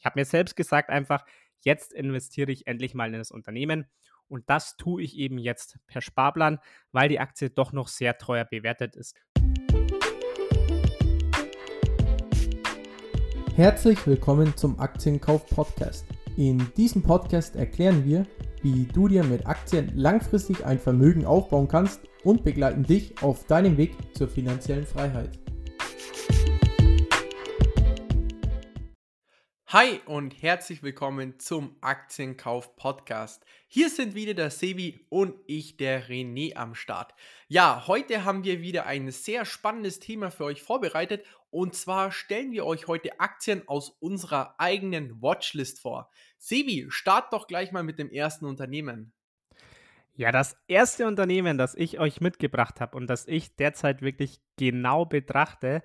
Ich habe mir selbst gesagt einfach, jetzt investiere ich endlich mal in das Unternehmen und das tue ich eben jetzt per Sparplan, weil die Aktie doch noch sehr teuer bewertet ist. Herzlich willkommen zum Aktienkauf Podcast. In diesem Podcast erklären wir, wie du dir mit Aktien langfristig ein Vermögen aufbauen kannst und begleiten dich auf deinem Weg zur finanziellen Freiheit. Hi und herzlich willkommen zum Aktienkauf Podcast. Hier sind wieder der Sebi und ich, der René, am Start. Ja, heute haben wir wieder ein sehr spannendes Thema für euch vorbereitet und zwar stellen wir euch heute Aktien aus unserer eigenen Watchlist vor. Sebi, start doch gleich mal mit dem ersten Unternehmen. Ja, das erste Unternehmen, das ich euch mitgebracht habe und das ich derzeit wirklich genau betrachte,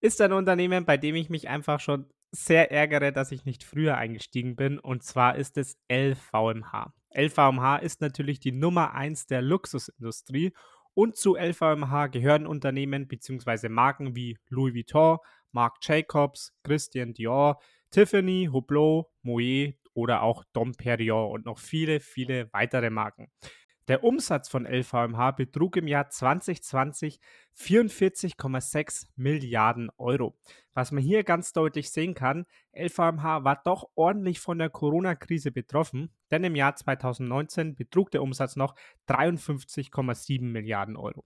ist ein Unternehmen, bei dem ich mich einfach schon sehr ärgere, dass ich nicht früher eingestiegen bin. Und zwar ist es LVMH. LVMH ist natürlich die Nummer 1 der Luxusindustrie. Und zu LVMH gehören Unternehmen bzw. Marken wie Louis Vuitton, Marc Jacobs, Christian Dior, Tiffany, Hublot, Moet oder auch Dom Perignon und noch viele, viele weitere Marken. Der Umsatz von LVMH betrug im Jahr 2020 44,6 Milliarden Euro. Was man hier ganz deutlich sehen kann, LVMH war doch ordentlich von der Corona-Krise betroffen, denn im Jahr 2019 betrug der Umsatz noch 53,7 Milliarden Euro.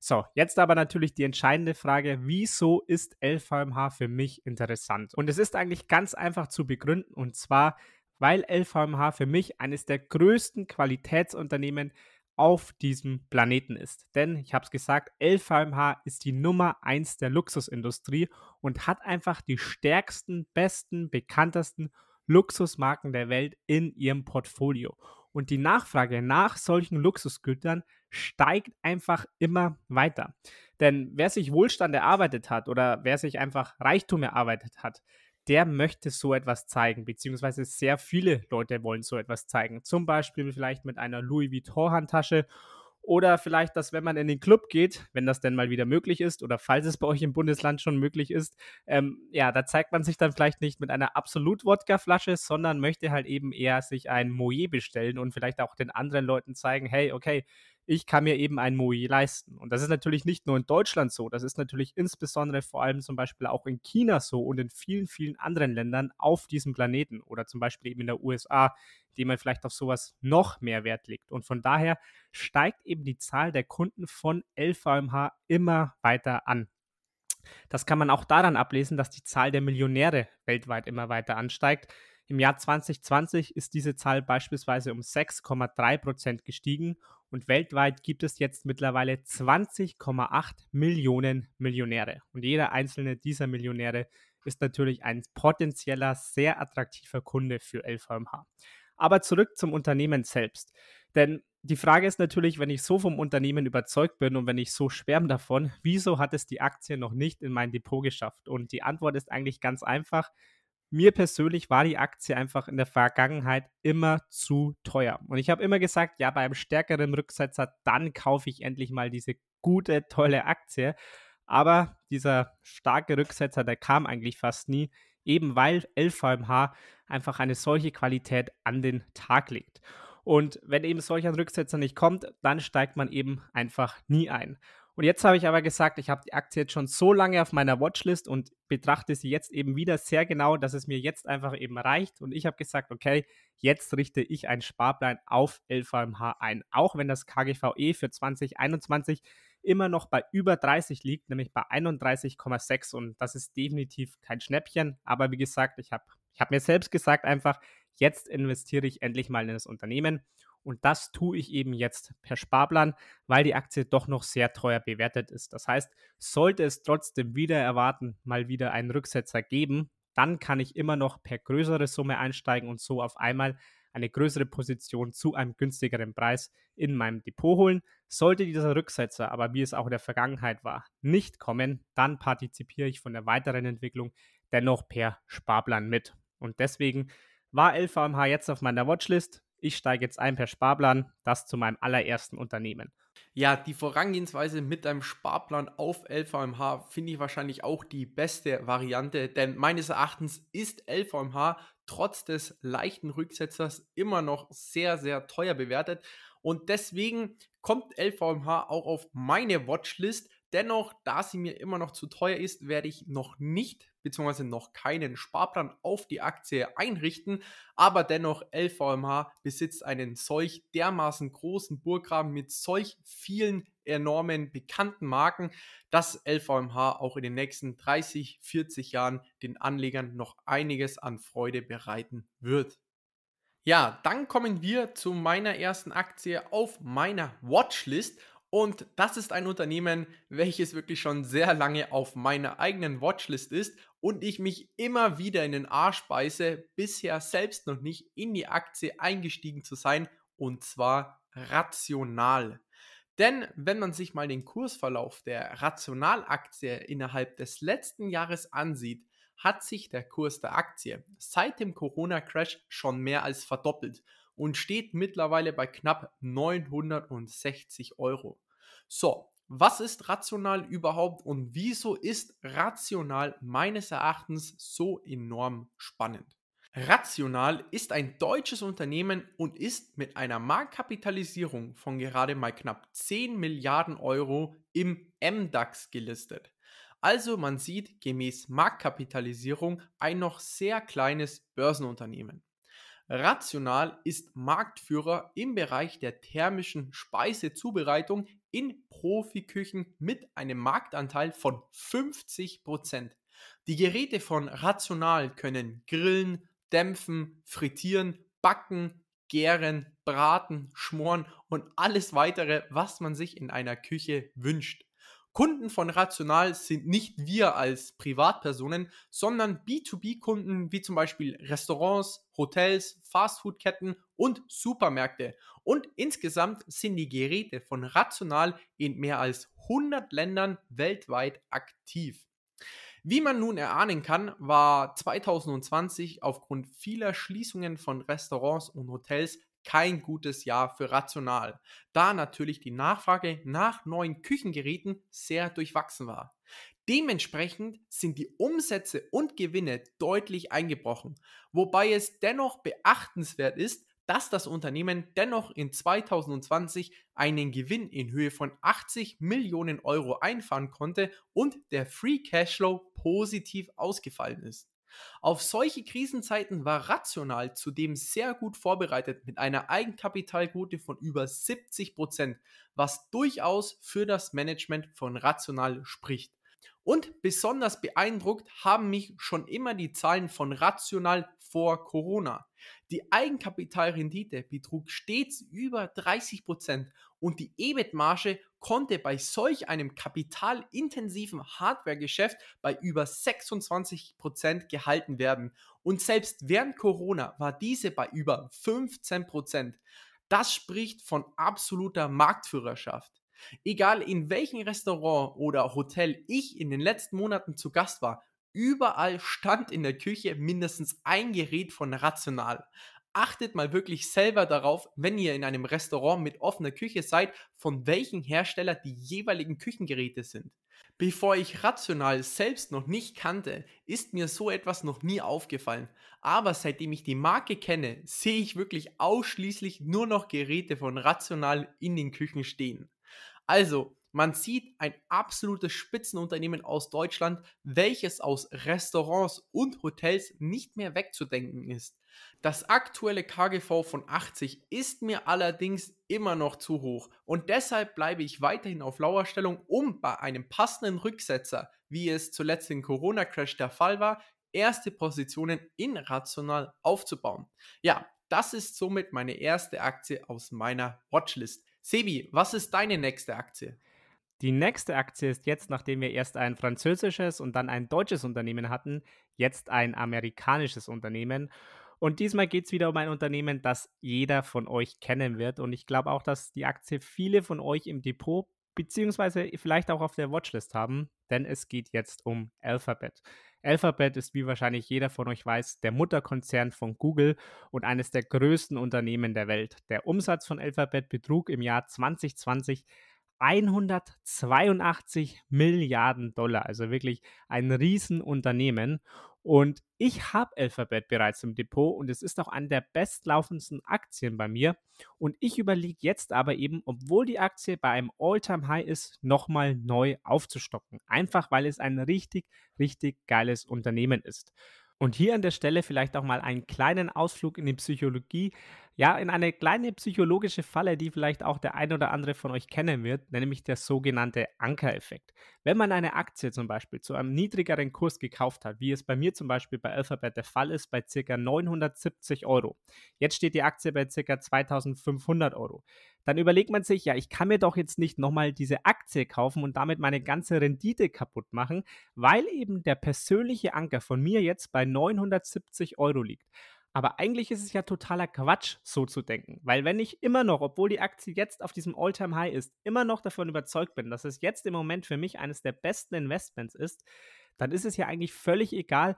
So, jetzt aber natürlich die entscheidende Frage, wieso ist LVMH für mich interessant? Und es ist eigentlich ganz einfach zu begründen und zwar, weil LVMH für mich eines der größten Qualitätsunternehmen auf diesem Planeten ist. Denn, ich habe es gesagt, LVMH ist die Nummer 1 der Luxusindustrie und hat einfach die stärksten, besten, bekanntesten Luxusmarken der Welt in ihrem Portfolio. Und die Nachfrage nach solchen Luxusgütern steigt einfach immer weiter. Denn wer sich Wohlstand erarbeitet hat oder wer sich einfach Reichtum erarbeitet hat, der möchte so etwas zeigen, beziehungsweise sehr viele Leute wollen so etwas zeigen. Zum Beispiel vielleicht mit einer Louis Vuitton-Handtasche oder vielleicht, dass wenn man in den Club geht, wenn das denn mal wieder möglich ist oder falls es bei euch im Bundesland schon möglich ist, ähm, ja, da zeigt man sich dann vielleicht nicht mit einer Absolut-Wodka-Flasche, sondern möchte halt eben eher sich ein Moet bestellen und vielleicht auch den anderen Leuten zeigen, hey, okay, ich kann mir eben ein Moe leisten. Und das ist natürlich nicht nur in Deutschland so, das ist natürlich insbesondere vor allem zum Beispiel auch in China so und in vielen, vielen anderen Ländern auf diesem Planeten oder zum Beispiel eben in der USA, die man vielleicht auf sowas noch mehr Wert legt. Und von daher steigt eben die Zahl der Kunden von LVMH immer weiter an. Das kann man auch daran ablesen, dass die Zahl der Millionäre weltweit immer weiter ansteigt. Im Jahr 2020 ist diese Zahl beispielsweise um 6,3 Prozent gestiegen und weltweit gibt es jetzt mittlerweile 20,8 Millionen Millionäre. Und jeder einzelne dieser Millionäre ist natürlich ein potenzieller, sehr attraktiver Kunde für LVMH. Aber zurück zum Unternehmen selbst. Denn die Frage ist natürlich, wenn ich so vom Unternehmen überzeugt bin und wenn ich so schwärme davon, wieso hat es die Aktie noch nicht in mein Depot geschafft? Und die Antwort ist eigentlich ganz einfach, mir persönlich war die Aktie einfach in der Vergangenheit immer zu teuer. Und ich habe immer gesagt, ja, bei einem stärkeren Rücksetzer, dann kaufe ich endlich mal diese gute, tolle Aktie. Aber dieser starke Rücksetzer, der kam eigentlich fast nie, eben weil LVMH einfach eine solche Qualität an den Tag legt. Und wenn eben solch ein Rücksetzer nicht kommt, dann steigt man eben einfach nie ein. Und jetzt habe ich aber gesagt, ich habe die Aktie jetzt schon so lange auf meiner Watchlist und betrachte sie jetzt eben wieder sehr genau, dass es mir jetzt einfach eben reicht. Und ich habe gesagt, okay, jetzt richte ich einen Sparplan auf LVMH ein. Auch wenn das KGVE für 2021 immer noch bei über 30 liegt, nämlich bei 31,6. Und das ist definitiv kein Schnäppchen. Aber wie gesagt, ich habe ich hab mir selbst gesagt einfach, jetzt investiere ich endlich mal in das Unternehmen. Und das tue ich eben jetzt per Sparplan, weil die Aktie doch noch sehr teuer bewertet ist. Das heißt, sollte es trotzdem wieder erwarten, mal wieder einen Rücksetzer geben, dann kann ich immer noch per größere Summe einsteigen und so auf einmal eine größere Position zu einem günstigeren Preis in meinem Depot holen. Sollte dieser Rücksetzer aber, wie es auch in der Vergangenheit war, nicht kommen, dann partizipiere ich von der weiteren Entwicklung dennoch per Sparplan mit. Und deswegen war LVMH jetzt auf meiner Watchlist ich steige jetzt ein per Sparplan, das zu meinem allerersten Unternehmen. Ja, die Vorangehensweise mit einem Sparplan auf LVMH finde ich wahrscheinlich auch die beste Variante, denn meines Erachtens ist LVMH trotz des leichten Rücksetzers immer noch sehr, sehr teuer bewertet. Und deswegen kommt LVMH auch auf meine Watchlist. Dennoch, da sie mir immer noch zu teuer ist, werde ich noch nicht bzw. noch keinen Sparplan auf die Aktie einrichten. Aber dennoch, LVMH besitzt einen solch dermaßen großen Burggraben mit solch vielen enormen bekannten Marken, dass LVMH auch in den nächsten 30, 40 Jahren den Anlegern noch einiges an Freude bereiten wird. Ja, dann kommen wir zu meiner ersten Aktie auf meiner Watchlist. Und das ist ein Unternehmen, welches wirklich schon sehr lange auf meiner eigenen Watchlist ist und ich mich immer wieder in den Arsch beiße, bisher selbst noch nicht in die Aktie eingestiegen zu sein, und zwar rational. Denn wenn man sich mal den Kursverlauf der Rationalaktie innerhalb des letzten Jahres ansieht, hat sich der Kurs der Aktie seit dem Corona-Crash schon mehr als verdoppelt und steht mittlerweile bei knapp 960 Euro. So, was ist rational überhaupt und wieso ist rational meines Erachtens so enorm spannend? Rational ist ein deutsches Unternehmen und ist mit einer Marktkapitalisierung von gerade mal knapp 10 Milliarden Euro im MDAX gelistet. Also man sieht gemäß Marktkapitalisierung ein noch sehr kleines Börsenunternehmen. Rational ist Marktführer im Bereich der thermischen Speisezubereitung in Profiküchen mit einem Marktanteil von 50%. Die Geräte von Rational können grillen, dämpfen, frittieren, backen, gären, braten, schmoren und alles weitere, was man sich in einer Küche wünscht. Kunden von Rational sind nicht wir als Privatpersonen, sondern B2B-Kunden wie zum Beispiel Restaurants, Hotels, Fastfood-Ketten und Supermärkte. Und insgesamt sind die Geräte von Rational in mehr als 100 Ländern weltweit aktiv. Wie man nun erahnen kann, war 2020 aufgrund vieler Schließungen von Restaurants und Hotels kein gutes Jahr für Rational, da natürlich die Nachfrage nach neuen Küchengeräten sehr durchwachsen war. Dementsprechend sind die Umsätze und Gewinne deutlich eingebrochen, wobei es dennoch beachtenswert ist, dass das Unternehmen dennoch in 2020 einen Gewinn in Höhe von 80 Millionen Euro einfahren konnte und der Free Cashflow positiv ausgefallen ist. Auf solche Krisenzeiten war Rational zudem sehr gut vorbereitet mit einer Eigenkapitalquote von über 70 Prozent, was durchaus für das Management von Rational spricht. Und besonders beeindruckt haben mich schon immer die Zahlen von Rational vor Corona. Die Eigenkapitalrendite betrug stets über 30 Prozent und die EBIT-Marge konnte bei solch einem kapitalintensiven Hardware-Geschäft bei über 26 Prozent gehalten werden. Und selbst während Corona war diese bei über 15%. Prozent. Das spricht von absoluter Marktführerschaft. Egal in welchem Restaurant oder Hotel ich in den letzten Monaten zu Gast war, Überall stand in der Küche mindestens ein Gerät von Rational. Achtet mal wirklich selber darauf, wenn ihr in einem Restaurant mit offener Küche seid, von welchem Hersteller die jeweiligen Küchengeräte sind. Bevor ich Rational selbst noch nicht kannte, ist mir so etwas noch nie aufgefallen. Aber seitdem ich die Marke kenne, sehe ich wirklich ausschließlich nur noch Geräte von Rational in den Küchen stehen. Also, man sieht ein absolutes Spitzenunternehmen aus Deutschland, welches aus Restaurants und Hotels nicht mehr wegzudenken ist. Das aktuelle KGV von 80 ist mir allerdings immer noch zu hoch und deshalb bleibe ich weiterhin auf Lauerstellung, um bei einem passenden Rücksetzer, wie es zuletzt im Corona-Crash der Fall war, erste Positionen in Rational aufzubauen. Ja, das ist somit meine erste Aktie aus meiner Watchlist. Sebi, was ist deine nächste Aktie? Die nächste Aktie ist jetzt, nachdem wir erst ein französisches und dann ein deutsches Unternehmen hatten, jetzt ein amerikanisches Unternehmen. Und diesmal geht es wieder um ein Unternehmen, das jeder von euch kennen wird. Und ich glaube auch, dass die Aktie viele von euch im Depot beziehungsweise vielleicht auch auf der Watchlist haben, denn es geht jetzt um Alphabet. Alphabet ist, wie wahrscheinlich jeder von euch weiß, der Mutterkonzern von Google und eines der größten Unternehmen der Welt. Der Umsatz von Alphabet betrug im Jahr 2020 182 Milliarden Dollar, also wirklich ein Riesenunternehmen. Und ich habe Alphabet bereits im Depot und es ist auch eine der bestlaufendsten Aktien bei mir. Und ich überlege jetzt aber eben, obwohl die Aktie bei einem All-Time-High ist, nochmal neu aufzustocken. Einfach weil es ein richtig, richtig geiles Unternehmen ist. Und hier an der Stelle vielleicht auch mal einen kleinen Ausflug in die Psychologie. Ja, in eine kleine psychologische Falle, die vielleicht auch der ein oder andere von euch kennen wird, nämlich der sogenannte Ankereffekt. Wenn man eine Aktie zum Beispiel zu einem niedrigeren Kurs gekauft hat, wie es bei mir zum Beispiel bei Alphabet der Fall ist, bei ca. 970 Euro. Jetzt steht die Aktie bei ca. 2500 Euro. Dann überlegt man sich, ja, ich kann mir doch jetzt nicht nochmal diese Aktie kaufen und damit meine ganze Rendite kaputt machen, weil eben der persönliche Anker von mir jetzt bei 970 Euro liegt. Aber eigentlich ist es ja totaler Quatsch, so zu denken. Weil wenn ich immer noch, obwohl die Aktie jetzt auf diesem All-Time-High ist, immer noch davon überzeugt bin, dass es jetzt im Moment für mich eines der besten Investments ist, dann ist es ja eigentlich völlig egal,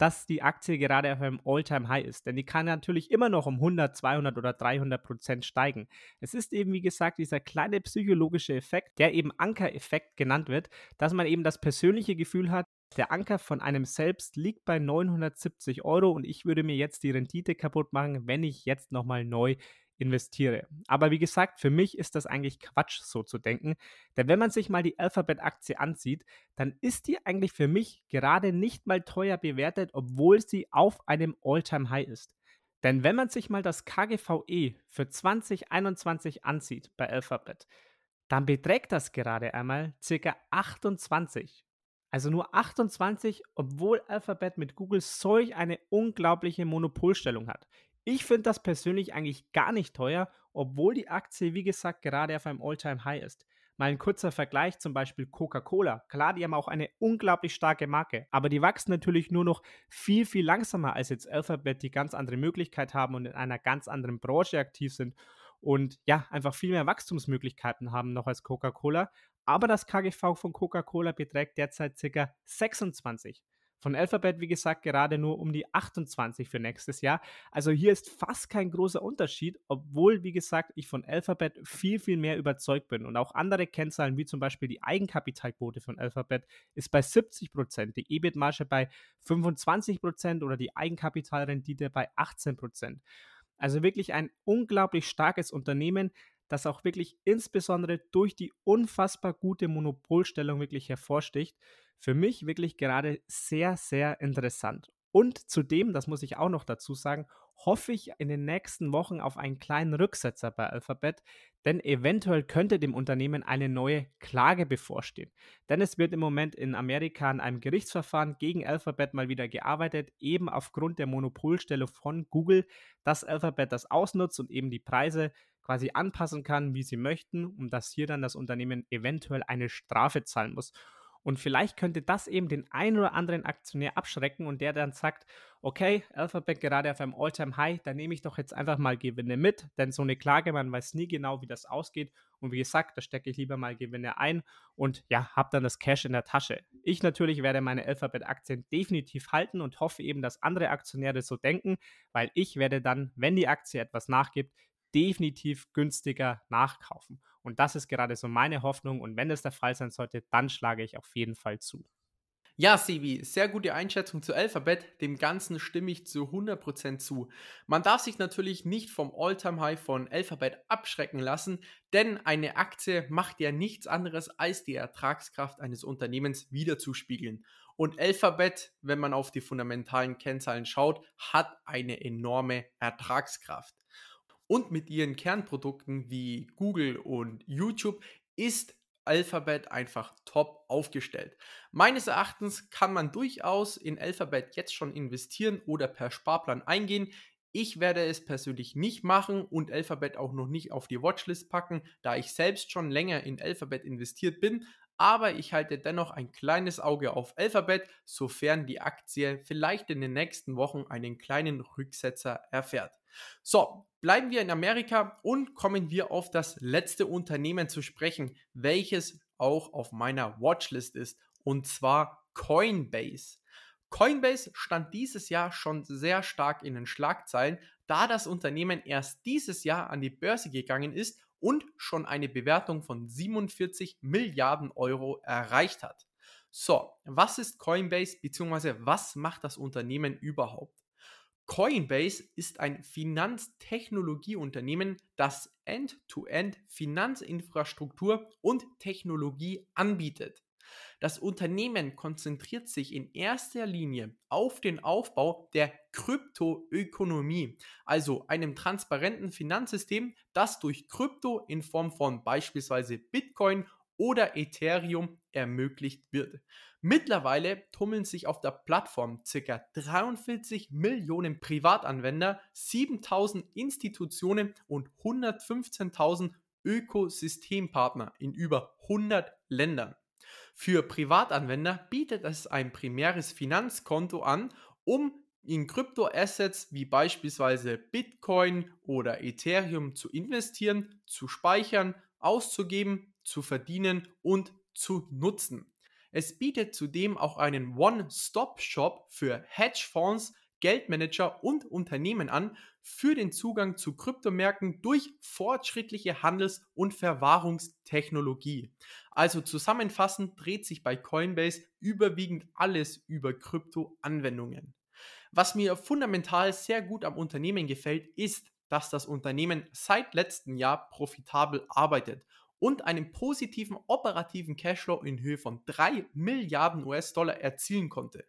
dass die Aktie gerade auf einem All-Time-High ist. Denn die kann natürlich immer noch um 100, 200 oder 300 Prozent steigen. Es ist eben, wie gesagt, dieser kleine psychologische Effekt, der eben Anker-Effekt genannt wird, dass man eben das persönliche Gefühl hat, der Anker von einem selbst liegt bei 970 Euro und ich würde mir jetzt die Rendite kaputt machen, wenn ich jetzt nochmal neu investiere. Aber wie gesagt, für mich ist das eigentlich Quatsch, so zu denken. Denn wenn man sich mal die Alphabet-Aktie ansieht, dann ist die eigentlich für mich gerade nicht mal teuer bewertet, obwohl sie auf einem All-Time-High ist. Denn wenn man sich mal das KGVE für 2021 ansieht bei Alphabet, dann beträgt das gerade einmal ca. 28. Also nur 28, obwohl Alphabet mit Google solch eine unglaubliche Monopolstellung hat. Ich finde das persönlich eigentlich gar nicht teuer, obwohl die Aktie, wie gesagt, gerade auf einem All-Time-High ist. Mal ein kurzer Vergleich, zum Beispiel Coca-Cola. Klar, die haben auch eine unglaublich starke Marke, aber die wachsen natürlich nur noch viel, viel langsamer als jetzt Alphabet, die ganz andere Möglichkeit haben und in einer ganz anderen Branche aktiv sind und ja, einfach viel mehr Wachstumsmöglichkeiten haben noch als Coca-Cola. Aber das KGV von Coca-Cola beträgt derzeit ca. 26. Von Alphabet, wie gesagt, gerade nur um die 28 für nächstes Jahr. Also hier ist fast kein großer Unterschied, obwohl, wie gesagt, ich von Alphabet viel, viel mehr überzeugt bin. Und auch andere Kennzahlen, wie zum Beispiel die Eigenkapitalquote von Alphabet, ist bei 70 Prozent, die EBIT-Marge bei 25 Prozent oder die Eigenkapitalrendite bei 18 Prozent. Also wirklich ein unglaublich starkes Unternehmen, das auch wirklich insbesondere durch die unfassbar gute Monopolstellung wirklich hervorsticht. Für mich wirklich gerade sehr, sehr interessant. Und zudem, das muss ich auch noch dazu sagen, hoffe ich in den nächsten Wochen auf einen kleinen Rücksetzer bei Alphabet, denn eventuell könnte dem Unternehmen eine neue Klage bevorstehen. Denn es wird im Moment in Amerika an einem Gerichtsverfahren gegen Alphabet mal wieder gearbeitet, eben aufgrund der Monopolstellung von Google, dass Alphabet das ausnutzt und eben die Preise quasi anpassen kann, wie sie möchten, um dass hier dann das Unternehmen eventuell eine Strafe zahlen muss. Und vielleicht könnte das eben den einen oder anderen Aktionär abschrecken und der dann sagt, okay, Alphabet gerade auf einem All-Time-High, da nehme ich doch jetzt einfach mal Gewinne mit, denn so eine Klage, man weiß nie genau, wie das ausgeht. Und wie gesagt, da stecke ich lieber mal Gewinne ein und ja, habe dann das Cash in der Tasche. Ich natürlich werde meine Alphabet-Aktien definitiv halten und hoffe eben, dass andere Aktionäre so denken, weil ich werde dann, wenn die Aktie etwas nachgibt, definitiv günstiger nachkaufen. Und das ist gerade so meine Hoffnung. Und wenn das der Fall sein sollte, dann schlage ich auf jeden Fall zu. Ja, Sebi, sehr gute Einschätzung zu Alphabet. Dem Ganzen stimme ich zu 100% zu. Man darf sich natürlich nicht vom All-Time-High von Alphabet abschrecken lassen, denn eine Aktie macht ja nichts anderes als die Ertragskraft eines Unternehmens wiederzuspiegeln. Und Alphabet, wenn man auf die fundamentalen Kennzahlen schaut, hat eine enorme Ertragskraft und mit ihren Kernprodukten wie Google und YouTube ist Alphabet einfach top aufgestellt. Meines Erachtens kann man durchaus in Alphabet jetzt schon investieren oder per Sparplan eingehen. Ich werde es persönlich nicht machen und Alphabet auch noch nicht auf die Watchlist packen, da ich selbst schon länger in Alphabet investiert bin. Aber ich halte dennoch ein kleines Auge auf Alphabet, sofern die Aktie vielleicht in den nächsten Wochen einen kleinen Rücksetzer erfährt. So, bleiben wir in Amerika und kommen wir auf das letzte Unternehmen zu sprechen, welches auch auf meiner Watchlist ist, und zwar Coinbase. Coinbase stand dieses Jahr schon sehr stark in den Schlagzeilen, da das Unternehmen erst dieses Jahr an die Börse gegangen ist und schon eine Bewertung von 47 Milliarden Euro erreicht hat. So, was ist Coinbase bzw. was macht das Unternehmen überhaupt? Coinbase ist ein Finanztechnologieunternehmen, das End-to-End -End Finanzinfrastruktur und Technologie anbietet. Das Unternehmen konzentriert sich in erster Linie auf den Aufbau der Kryptoökonomie, also einem transparenten Finanzsystem, das durch Krypto in Form von beispielsweise Bitcoin oder Ethereum ermöglicht wird. Mittlerweile tummeln sich auf der Plattform ca. 43 Millionen Privatanwender, 7000 Institutionen und 115.000 Ökosystempartner in über 100 Ländern. Für Privatanwender bietet es ein primäres Finanzkonto an, um in Kryptoassets wie beispielsweise Bitcoin oder Ethereum zu investieren, zu speichern, auszugeben, zu verdienen und zu nutzen. Es bietet zudem auch einen One-Stop-Shop für Hedgefonds, Geldmanager und Unternehmen an für den Zugang zu Kryptomärkten durch fortschrittliche Handels- und Verwahrungstechnologie. Also zusammenfassend dreht sich bei Coinbase überwiegend alles über Kryptoanwendungen. Was mir fundamental sehr gut am Unternehmen gefällt, ist, dass das Unternehmen seit letztem Jahr profitabel arbeitet und einen positiven operativen Cashflow in Höhe von 3 Milliarden US-Dollar erzielen konnte.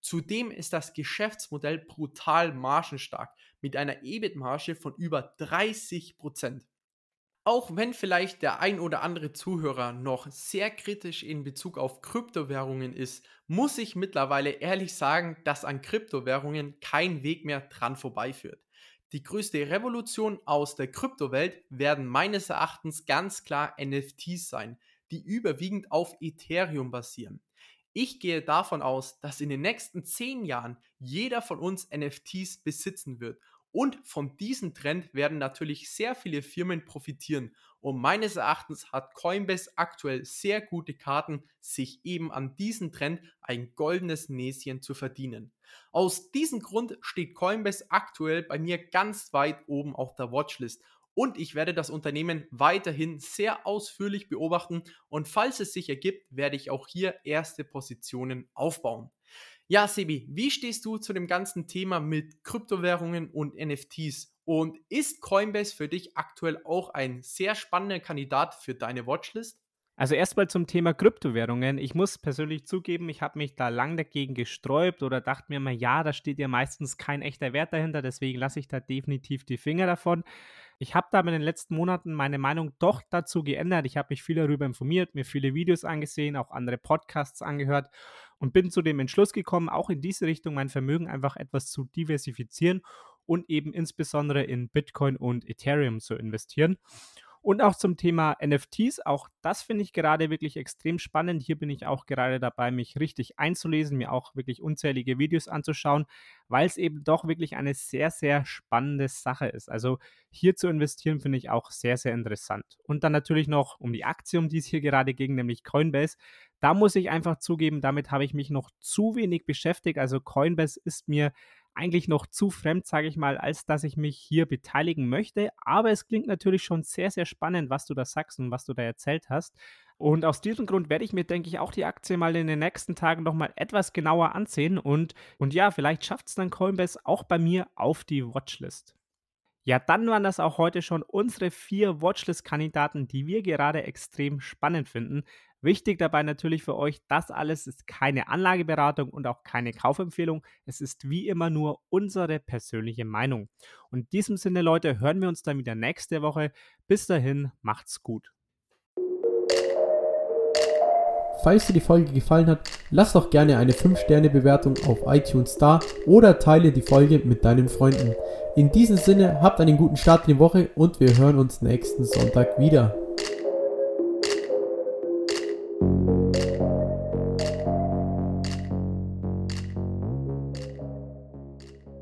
Zudem ist das Geschäftsmodell brutal margenstark mit einer EBIT-Marge von über 30% Auch wenn vielleicht der ein oder andere Zuhörer noch sehr kritisch in Bezug auf Kryptowährungen ist, muss ich mittlerweile ehrlich sagen, dass an Kryptowährungen kein Weg mehr dran vorbeiführt. Die größte Revolution aus der Kryptowelt werden meines Erachtens ganz klar NFTs sein, die überwiegend auf Ethereum basieren. Ich gehe davon aus, dass in den nächsten zehn Jahren jeder von uns NFTs besitzen wird. Und von diesem Trend werden natürlich sehr viele Firmen profitieren. Und meines Erachtens hat Coinbase aktuell sehr gute Karten, sich eben an diesem Trend ein goldenes Näschen zu verdienen. Aus diesem Grund steht Coinbase aktuell bei mir ganz weit oben auf der Watchlist und ich werde das Unternehmen weiterhin sehr ausführlich beobachten und falls es sich ergibt, werde ich auch hier erste Positionen aufbauen. Ja, Sebi, wie stehst du zu dem ganzen Thema mit Kryptowährungen und NFTs? Und ist Coinbase für dich aktuell auch ein sehr spannender Kandidat für deine Watchlist? Also erstmal zum Thema Kryptowährungen. Ich muss persönlich zugeben, ich habe mich da lang dagegen gesträubt oder dachte mir mal, ja, da steht ja meistens kein echter Wert dahinter, deswegen lasse ich da definitiv die Finger davon. Ich habe da in den letzten Monaten meine Meinung doch dazu geändert. Ich habe mich viel darüber informiert, mir viele Videos angesehen, auch andere Podcasts angehört und bin zu dem Entschluss gekommen, auch in diese Richtung mein Vermögen einfach etwas zu diversifizieren und eben insbesondere in Bitcoin und Ethereum zu investieren. Und auch zum Thema NFTs, auch das finde ich gerade wirklich extrem spannend. Hier bin ich auch gerade dabei, mich richtig einzulesen, mir auch wirklich unzählige Videos anzuschauen, weil es eben doch wirklich eine sehr, sehr spannende Sache ist. Also hier zu investieren finde ich auch sehr, sehr interessant. Und dann natürlich noch um die Aktie, um die es hier gerade ging, nämlich Coinbase. Da muss ich einfach zugeben, damit habe ich mich noch zu wenig beschäftigt. Also Coinbase ist mir eigentlich noch zu fremd, sage ich mal, als dass ich mich hier beteiligen möchte. Aber es klingt natürlich schon sehr, sehr spannend, was du da sagst und was du da erzählt hast. Und aus diesem Grund werde ich mir, denke ich, auch die Aktie mal in den nächsten Tagen nochmal etwas genauer ansehen. Und, und ja, vielleicht schafft es dann Coinbase auch bei mir auf die Watchlist. Ja, dann waren das auch heute schon unsere vier Watchlist-Kandidaten, die wir gerade extrem spannend finden. Wichtig dabei natürlich für euch, das alles ist keine Anlageberatung und auch keine Kaufempfehlung. Es ist wie immer nur unsere persönliche Meinung. Und in diesem Sinne, Leute, hören wir uns dann wieder nächste Woche. Bis dahin, macht's gut. Falls dir die Folge gefallen hat, lass doch gerne eine 5-Sterne-Bewertung auf iTunes da oder teile die Folge mit deinen Freunden. In diesem Sinne, habt einen guten Start in die Woche und wir hören uns nächsten Sonntag wieder.